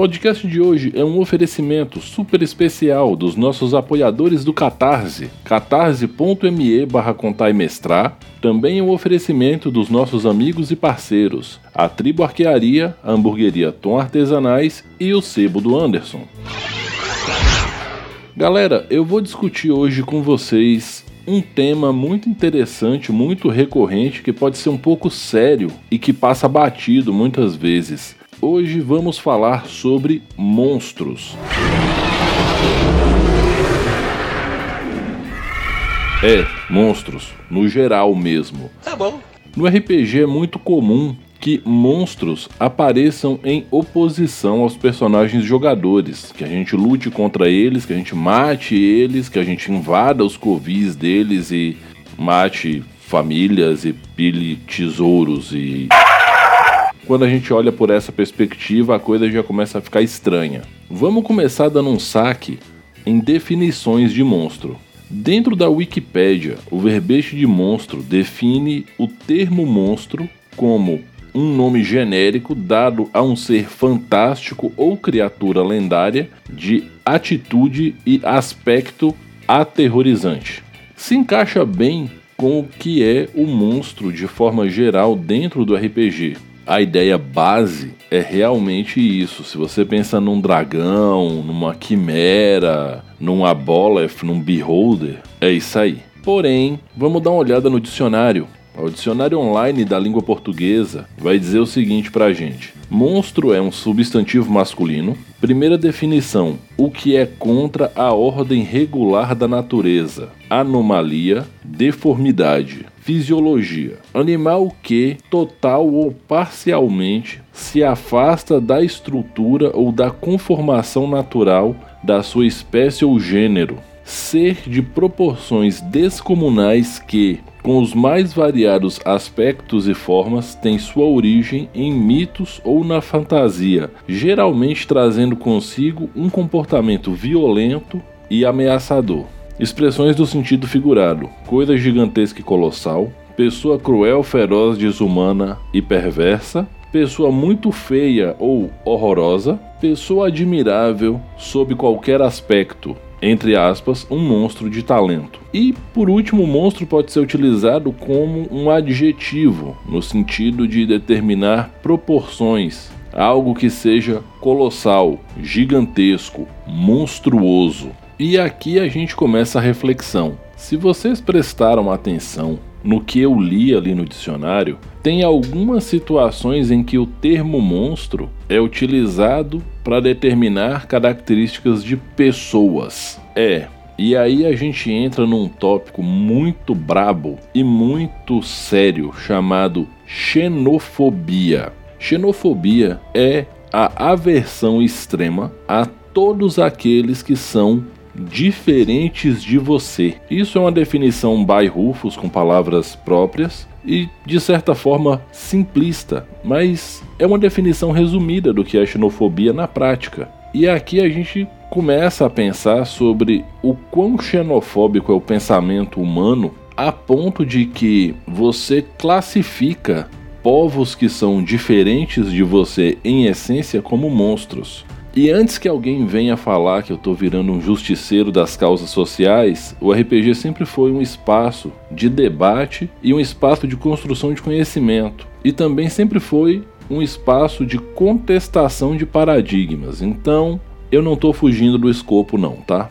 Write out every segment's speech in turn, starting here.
Podcast de hoje é um oferecimento super especial dos nossos apoiadores do Catarse, catarse.me barra contar e mestrar, também um oferecimento dos nossos amigos e parceiros, a Tribo Arquearia, a Hamburgueria Tom Artesanais e o Sebo do Anderson. Galera, eu vou discutir hoje com vocês um tema muito interessante, muito recorrente, que pode ser um pouco sério e que passa batido muitas vezes. Hoje vamos falar sobre monstros. É, monstros, no geral mesmo. Tá bom. No RPG é muito comum que monstros apareçam em oposição aos personagens jogadores, que a gente lute contra eles, que a gente mate eles, que a gente invada os covis deles e mate famílias e pile tesouros e quando a gente olha por essa perspectiva, a coisa já começa a ficar estranha. Vamos começar dando um saque em definições de monstro. Dentro da Wikipédia, o verbete de monstro define o termo monstro como um nome genérico dado a um ser fantástico ou criatura lendária de atitude e aspecto aterrorizante. Se encaixa bem com o que é o monstro de forma geral dentro do RPG. A ideia base é realmente isso. Se você pensa num dragão, numa quimera, num aboleth, num beholder, é isso aí. Porém, vamos dar uma olhada no dicionário o dicionário online da língua portuguesa vai dizer o seguinte pra gente: Monstro é um substantivo masculino. Primeira definição: o que é contra a ordem regular da natureza. Anomalia, deformidade, fisiologia. Animal que, total ou parcialmente, se afasta da estrutura ou da conformação natural da sua espécie ou gênero. Ser de proporções descomunais que, com os mais variados aspectos e formas, tem sua origem em mitos ou na fantasia, geralmente trazendo consigo um comportamento violento e ameaçador. Expressões do sentido figurado: coisa gigantesca e colossal, pessoa cruel, feroz, desumana e perversa, pessoa muito feia ou horrorosa, pessoa admirável sob qualquer aspecto, entre aspas, um monstro de talento. E por último, monstro pode ser utilizado como um adjetivo, no sentido de determinar proporções, algo que seja colossal, gigantesco, monstruoso. E aqui a gente começa a reflexão. Se vocês prestaram atenção no que eu li ali no dicionário, tem algumas situações em que o termo monstro é utilizado para determinar características de pessoas. É, e aí a gente entra num tópico muito brabo e muito sério chamado xenofobia. Xenofobia é a aversão extrema a todos aqueles que são diferentes de você. Isso é uma definição by Rufus com palavras próprias e de certa forma simplista, mas é uma definição resumida do que é xenofobia na prática. E aqui a gente começa a pensar sobre o quão xenofóbico é o pensamento humano a ponto de que você classifica povos que são diferentes de você em essência como monstros. E antes que alguém venha falar que eu estou virando um justiceiro das causas sociais, o RPG sempre foi um espaço de debate e um espaço de construção de conhecimento. E também sempre foi um espaço de contestação de paradigmas. Então, eu não estou fugindo do escopo não, tá?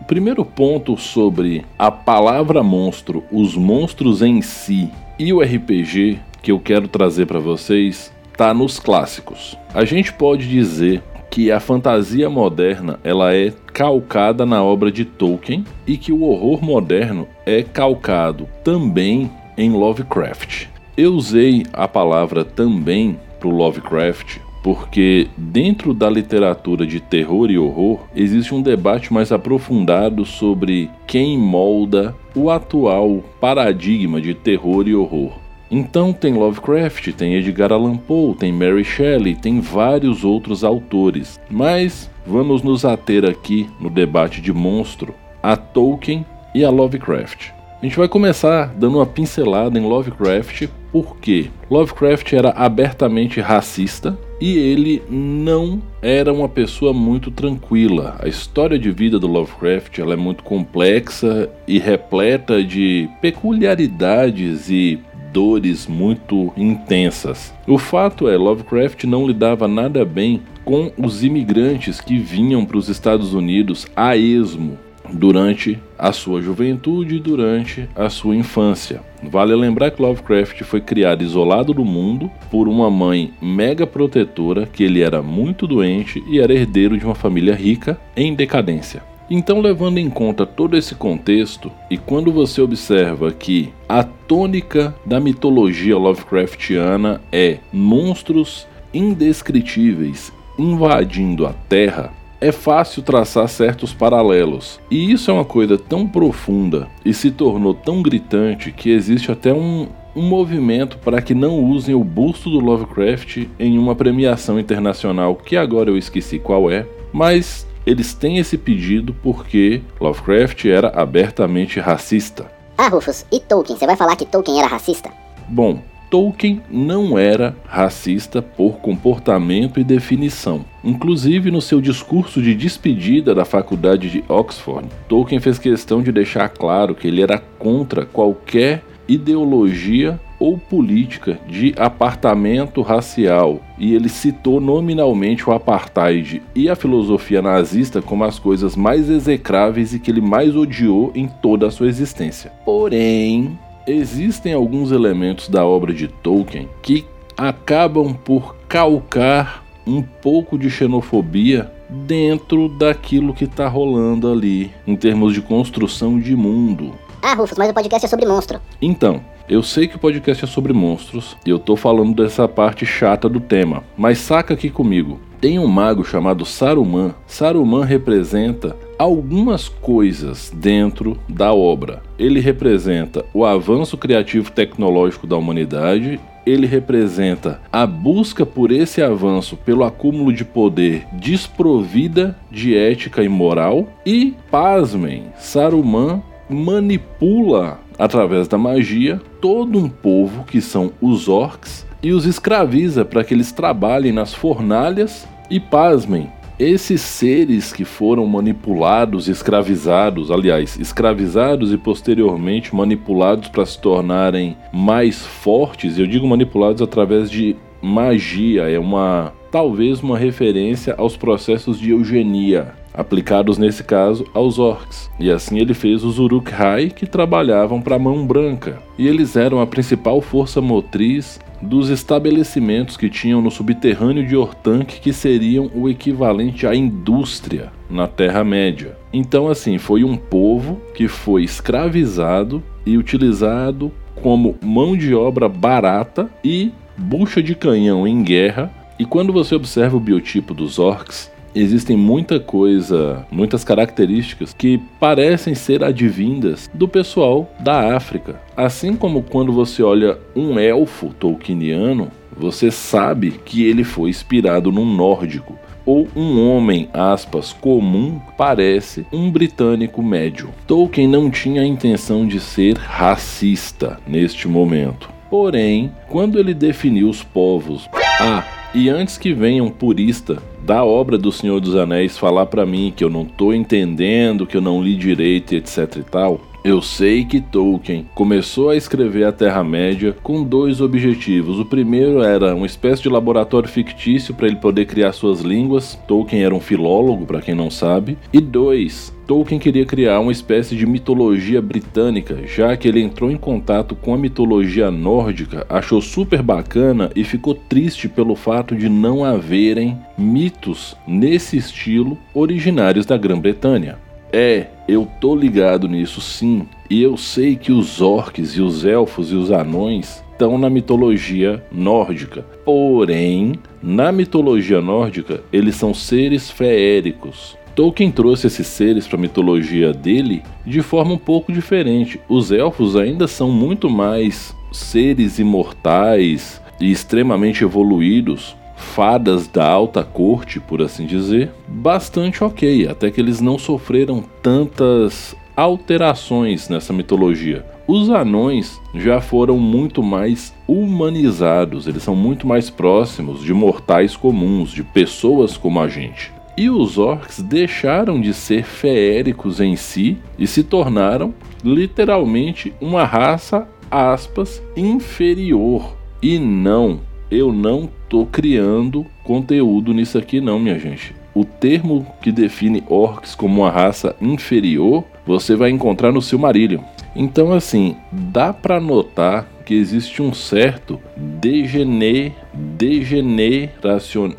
O primeiro ponto sobre a palavra monstro, os monstros em si e o RPG que eu quero trazer para vocês está nos clássicos. A gente pode dizer que a fantasia moderna ela é calcada na obra de Tolkien e que o horror moderno é calcado também em Lovecraft. Eu usei a palavra também para o Lovecraft porque dentro da literatura de terror e horror existe um debate mais aprofundado sobre quem molda o atual paradigma de terror e horror. Então tem Lovecraft, tem Edgar Allan Poe, tem Mary Shelley, tem vários outros autores. Mas vamos nos ater aqui no debate de monstro a Tolkien e a Lovecraft. A gente vai começar dando uma pincelada em Lovecraft, porque Lovecraft era abertamente racista e ele não era uma pessoa muito tranquila. A história de vida do Lovecraft ela é muito complexa e repleta de peculiaridades e dores muito intensas. O fato é, Lovecraft não lidava nada bem com os imigrantes que vinham para os Estados Unidos a esmo durante a sua juventude e durante a sua infância. Vale lembrar que Lovecraft foi criado isolado do mundo por uma mãe mega protetora que ele era muito doente e era herdeiro de uma família rica em decadência. Então, levando em conta todo esse contexto, e quando você observa que a tônica da mitologia Lovecraftiana é monstros indescritíveis invadindo a Terra, é fácil traçar certos paralelos. E isso é uma coisa tão profunda e se tornou tão gritante que existe até um, um movimento para que não usem o busto do Lovecraft em uma premiação internacional que agora eu esqueci qual é, mas eles têm esse pedido porque Lovecraft era abertamente racista. Ah, Rufus, e Tolkien? Você vai falar que Tolkien era racista? Bom, Tolkien não era racista por comportamento e definição. Inclusive, no seu discurso de despedida da faculdade de Oxford, Tolkien fez questão de deixar claro que ele era contra qualquer ideologia ou política de apartamento racial, e ele citou nominalmente o apartheid e a filosofia nazista como as coisas mais execráveis e que ele mais odiou em toda a sua existência. Porém, existem alguns elementos da obra de Tolkien que acabam por calcar um pouco de xenofobia dentro daquilo que está rolando ali, em termos de construção de mundo. Ah, Rufus, mas o podcast é sobre monstro. Então, eu sei que o podcast é sobre monstros e eu tô falando dessa parte chata do tema, mas saca aqui comigo. Tem um mago chamado Saruman. Saruman representa algumas coisas dentro da obra. Ele representa o avanço criativo tecnológico da humanidade, ele representa a busca por esse avanço pelo acúmulo de poder desprovida de ética e moral e, pasmem, Saruman manipula através da magia todo um povo que são os orcs e os escraviza para que eles trabalhem nas fornalhas e pasmem. Esses seres que foram manipulados, escravizados, aliás, escravizados e posteriormente manipulados para se tornarem mais fortes, eu digo manipulados através de magia, é uma talvez uma referência aos processos de eugenia aplicados nesse caso aos orcs. E assim ele fez os Uruk-hai que trabalhavam para a Mão Branca, e eles eram a principal força motriz dos estabelecimentos que tinham no subterrâneo de Ortank que seriam o equivalente à indústria na Terra-média. Então, assim, foi um povo que foi escravizado e utilizado como mão de obra barata e bucha de canhão em guerra. E quando você observa o biotipo dos orcs, existem muita coisa, muitas características que parecem ser advindas do pessoal da África. Assim como quando você olha um elfo tolkieniano, você sabe que ele foi inspirado num nórdico. Ou um homem, aspas, comum, parece um britânico médio. Tolkien não tinha a intenção de ser racista neste momento. Porém, quando ele definiu os povos, ah, e antes que venha um purista da obra do Senhor dos Anéis falar para mim que eu não tô entendendo, que eu não li direito, etc e tal, eu sei que Tolkien começou a escrever a Terra-média com dois objetivos. O primeiro era uma espécie de laboratório fictício para ele poder criar suas línguas. Tolkien era um filólogo, para quem não sabe. E dois, Tolkien queria criar uma espécie de mitologia britânica, já que ele entrou em contato com a mitologia nórdica, achou super bacana e ficou triste pelo fato de não haverem mitos nesse estilo originários da Grã-Bretanha. É, eu tô ligado nisso sim, e eu sei que os orcs e os elfos e os anões estão na mitologia nórdica. Porém, na mitologia nórdica, eles são seres feéricos. Tolkien trouxe esses seres para a mitologia dele de forma um pouco diferente. Os elfos ainda são muito mais seres imortais e extremamente evoluídos, fadas da alta corte, por assim dizer, bastante ok, até que eles não sofreram tantas alterações nessa mitologia. Os anões já foram muito mais humanizados, eles são muito mais próximos de mortais comuns, de pessoas como a gente. E os orcs deixaram de ser feéricos em si e se tornaram literalmente uma raça, aspas, inferior. E não, eu não tô criando conteúdo nisso aqui não, minha gente. O termo que define orcs como uma raça inferior, você vai encontrar no Silmarillion. Então, assim, dá para notar que existe um certo degener, degeneracion...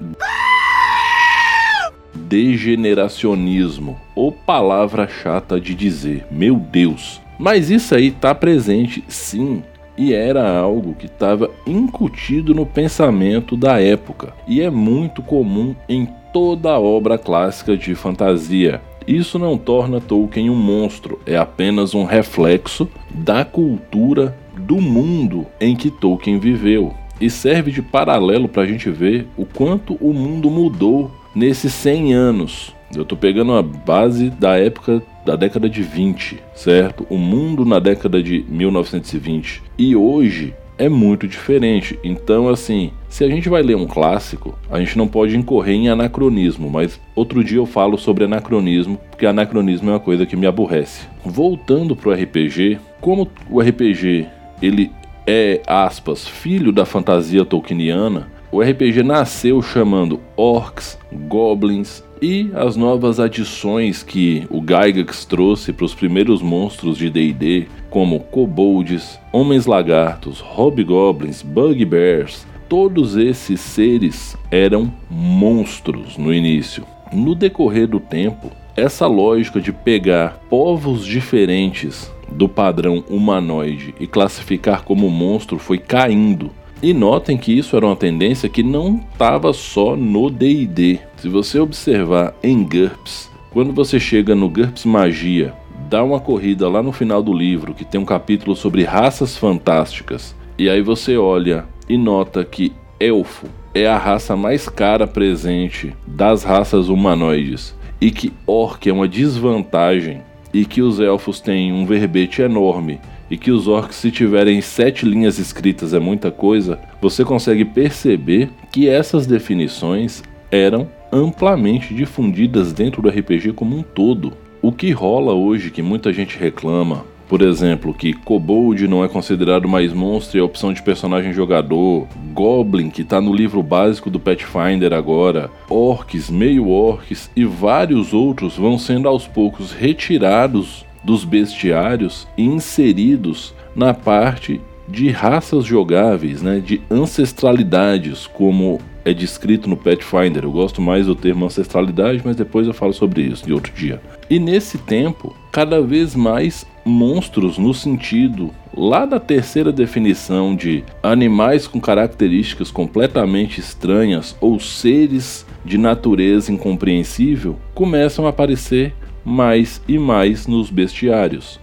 degeneracionismo, ou palavra chata de dizer, meu Deus. Mas isso aí tá presente sim e era algo que estava incutido no pensamento da época e é muito comum em toda obra clássica de fantasia. Isso não torna Tolkien um monstro, é apenas um reflexo da cultura do mundo em que Tolkien viveu. E serve de paralelo para a gente ver o quanto o mundo mudou nesses 100 anos. Eu estou pegando a base da época da década de 20, certo? O mundo na década de 1920. E hoje é muito diferente. Então, assim, se a gente vai ler um clássico, a gente não pode incorrer em anacronismo, mas outro dia eu falo sobre anacronismo, porque anacronismo é uma coisa que me aborrece. Voltando pro RPG, como o RPG ele é aspas filho da fantasia tolkieniana, o RPG nasceu chamando orcs, goblins e as novas adições que o Gygax trouxe para os primeiros monstros de D&D, como kobolds, homens-lagartos, hobgoblins, bugbears, todos esses seres eram monstros no início. No decorrer do tempo, essa lógica de pegar povos diferentes do padrão humanoide e classificar como monstro foi caindo e notem que isso era uma tendência que não estava só no DD. Se você observar em GURPS, quando você chega no GURPS Magia, dá uma corrida lá no final do livro, que tem um capítulo sobre raças fantásticas, e aí você olha e nota que elfo é a raça mais cara presente das raças humanoides, e que orc é uma desvantagem, e que os elfos têm um verbete enorme e que os orcs, se tiverem sete linhas escritas é muita coisa, você consegue perceber que essas definições eram amplamente difundidas dentro do RPG como um todo. O que rola hoje que muita gente reclama, por exemplo, que Kobold não é considerado mais monstro e é opção de personagem jogador, Goblin, que está no livro básico do Pathfinder agora, Orcs, meio Orcs e vários outros vão sendo aos poucos retirados dos bestiários inseridos na parte de raças jogáveis, né, de ancestralidades, como é descrito no Pathfinder. Eu gosto mais do termo ancestralidade, mas depois eu falo sobre isso de outro dia. E nesse tempo, cada vez mais monstros no sentido lá da terceira definição de animais com características completamente estranhas ou seres de natureza incompreensível começam a aparecer mais e mais nos bestiários.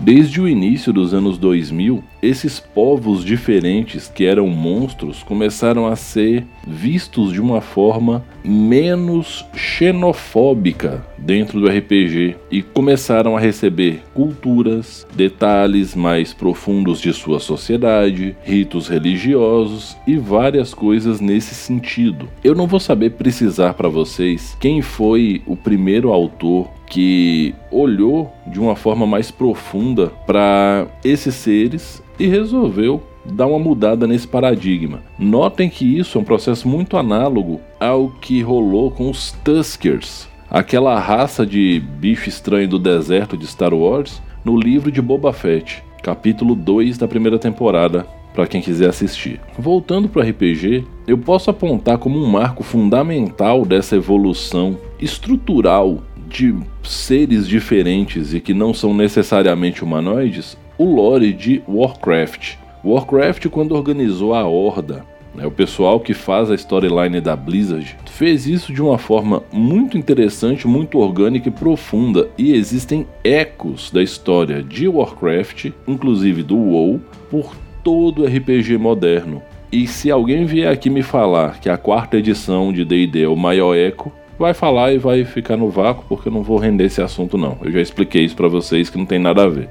Desde o início dos anos 2000, esses povos diferentes que eram monstros começaram a ser vistos de uma forma menos xenofóbica dentro do RPG e começaram a receber culturas, detalhes mais profundos de sua sociedade, ritos religiosos e várias coisas nesse sentido. Eu não vou saber precisar para vocês quem foi o primeiro autor que olhou de uma forma mais profunda para esses seres e resolveu dar uma mudada nesse paradigma. Notem que isso é um processo muito análogo ao que rolou com os Tuskers, aquela raça de bicho estranho do deserto de Star Wars, no livro de Boba Fett, capítulo 2 da primeira temporada, para quem quiser assistir. Voltando para RPG, eu posso apontar como um marco fundamental dessa evolução estrutural de seres diferentes e que não são necessariamente humanoides o lore de Warcraft. Warcraft, quando organizou a Horda, né, o pessoal que faz a storyline da Blizzard, fez isso de uma forma muito interessante, muito orgânica e profunda, e existem ecos da história de Warcraft, inclusive do WoW, por todo o RPG moderno. E se alguém vier aqui me falar que a quarta edição de D&D é o maior eco, vai falar e vai ficar no vácuo porque eu não vou render esse assunto não. Eu já expliquei isso para vocês que não tem nada a ver.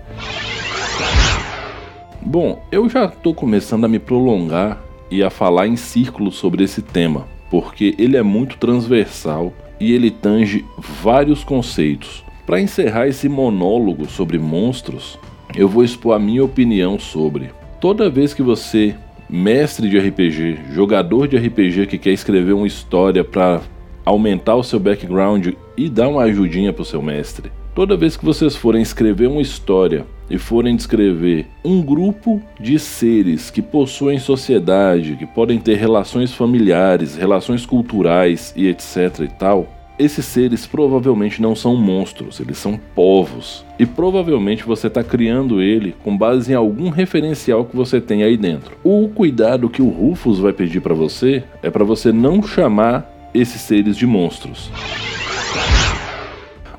Bom, eu já tô começando a me prolongar e a falar em círculos sobre esse tema, porque ele é muito transversal e ele tange vários conceitos. Para encerrar esse monólogo sobre monstros, eu vou expor a minha opinião sobre. Toda vez que você mestre de RPG, jogador de RPG que quer escrever uma história para aumentar o seu background e dar uma ajudinha para o seu mestre. Toda vez que vocês forem escrever uma história e forem descrever um grupo de seres que possuem sociedade, que podem ter relações familiares, relações culturais e etc e tal, esses seres provavelmente não são monstros, eles são povos. E provavelmente você está criando ele com base em algum referencial que você tem aí dentro. O cuidado que o Rufus vai pedir para você é para você não chamar esses seres de monstros.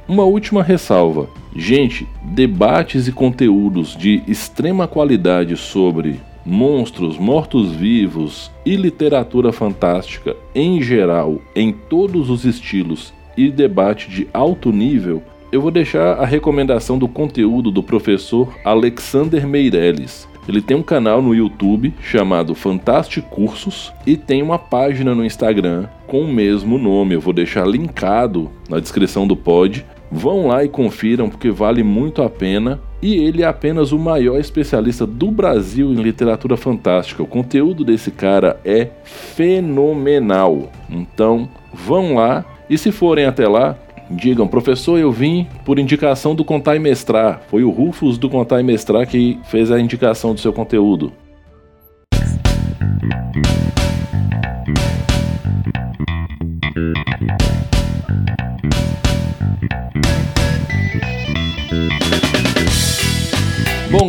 Uma última ressalva. Gente, debates e conteúdos de extrema qualidade sobre monstros, mortos-vivos e literatura fantástica em geral, em todos os estilos e debate de alto nível, eu vou deixar a recomendação do conteúdo do professor Alexander Meirelles. Ele tem um canal no YouTube chamado Fantastic Cursos e tem uma página no Instagram com o mesmo nome. Eu vou deixar linkado na descrição do pod. Vão lá e confiram porque vale muito a pena e ele é apenas o maior especialista do Brasil em literatura fantástica. O conteúdo desse cara é fenomenal. Então, vão lá e se forem até lá, digam: "Professor, eu vim por indicação do Contar e Mestrar. Foi o Rufus do Contar e Mestrar que fez a indicação do seu conteúdo."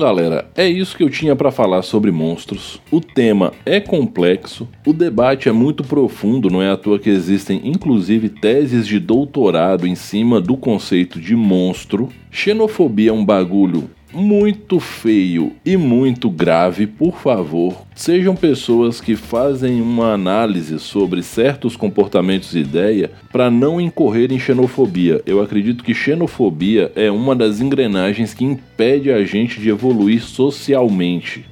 Galera, é isso que eu tinha para falar sobre monstros. O tema é complexo, o debate é muito profundo, não é à toa que existem inclusive teses de doutorado em cima do conceito de monstro. Xenofobia é um bagulho muito feio e muito grave, por favor, sejam pessoas que fazem uma análise sobre certos comportamentos e ideia para não incorrer em xenofobia. Eu acredito que xenofobia é uma das engrenagens que impede a gente de evoluir socialmente.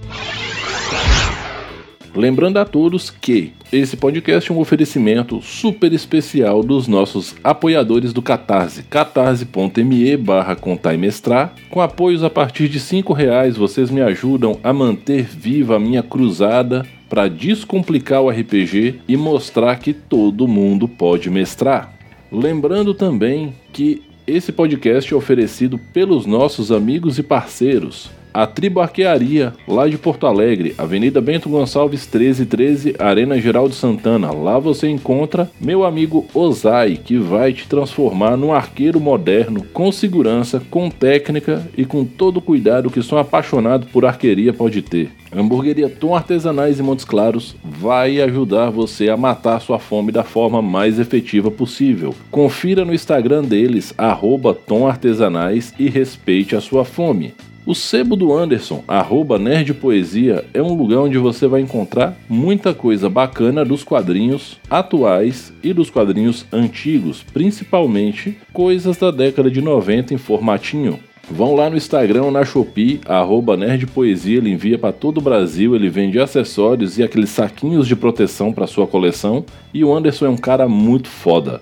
Lembrando a todos que esse podcast é um oferecimento super especial dos nossos apoiadores do Catarse, catarse.me barra. Com apoios a partir de R$ reais vocês me ajudam a manter viva a minha cruzada para descomplicar o RPG e mostrar que todo mundo pode mestrar. Lembrando também que esse podcast é oferecido pelos nossos amigos e parceiros a Tribo Arquearia, lá de Porto Alegre, Avenida Bento Gonçalves 1313, Arena Geraldo Santana. Lá você encontra meu amigo Ozai, que vai te transformar num arqueiro moderno, com segurança, com técnica e com todo o cuidado que só um apaixonado por arqueria pode ter. Hamburgueria Tom Artesanais em Montes Claros vai ajudar você a matar sua fome da forma mais efetiva possível. Confira no Instagram deles, arroba Tom Artesanais e respeite a sua fome. O sebo do Anderson, arroba nerdpoesia, é um lugar onde você vai encontrar muita coisa bacana dos quadrinhos atuais e dos quadrinhos antigos, principalmente coisas da década de 90 em formatinho. Vão lá no Instagram na Shopee, arroba nerdpoesia, ele envia para todo o Brasil, ele vende acessórios e aqueles saquinhos de proteção para sua coleção. E o Anderson é um cara muito foda.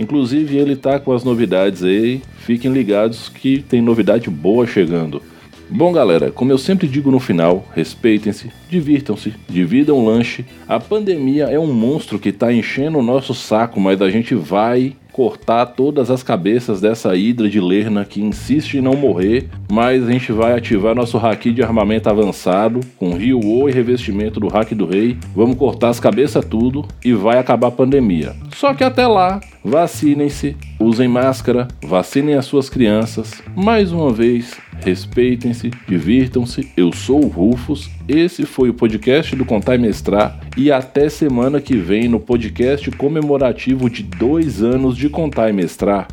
Inclusive ele tá com as novidades aí, fiquem ligados que tem novidade boa chegando. Bom, galera, como eu sempre digo no final, respeitem-se, divirtam-se, dividam o lanche. A pandemia é um monstro que está enchendo o nosso saco, mas a gente vai cortar todas as cabeças dessa hidra de lerna que insiste em não morrer, mas a gente vai ativar nosso haki de armamento avançado com Rio e revestimento do hack do rei. Vamos cortar as cabeças tudo e vai acabar a pandemia. Só que até lá, Vacinem-se, usem máscara, vacinem as suas crianças. Mais uma vez, respeitem-se, divirtam-se. Eu sou o Rufus, esse foi o podcast do Contar e Mestrar e até semana que vem no podcast comemorativo de dois anos de Contar e Mestrar.